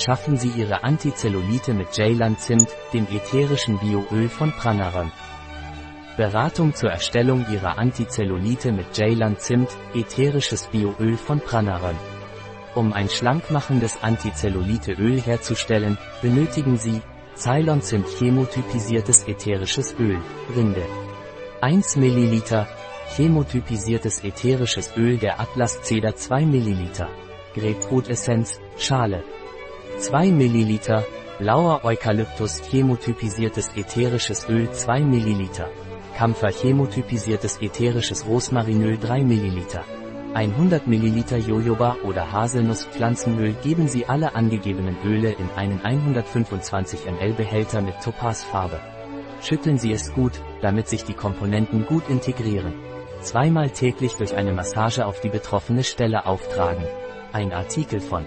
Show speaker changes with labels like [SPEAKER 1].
[SPEAKER 1] schaffen Sie Ihre Antizellulite mit Jaylan Zimt, dem ätherischen Bioöl von Pranaran. Beratung zur Erstellung Ihrer Antizellulite mit Jaylan Zimt, ätherisches Bioöl von Pranaran. Um ein schlankmachendes Antizelluliteöl herzustellen, benötigen Sie Ceylon Zimt chemotypisiertes ätherisches Öl, Rinde. 1 ml, chemotypisiertes ätherisches Öl der Atlas Cedar 2 ml. Grapefruitessenz, Schale. 2 ml, blauer Eukalyptus chemotypisiertes ätherisches Öl 2 ml. Kampfer chemotypisiertes ätherisches Rosmarinöl 3 ml. 100 ml Jojoba oder Haselnusspflanzenöl geben Sie alle angegebenen Öle in einen 125 ml Behälter mit Topazfarbe. Schütteln Sie es gut, damit sich die Komponenten gut integrieren. Zweimal täglich durch eine Massage auf die betroffene Stelle auftragen. Ein Artikel von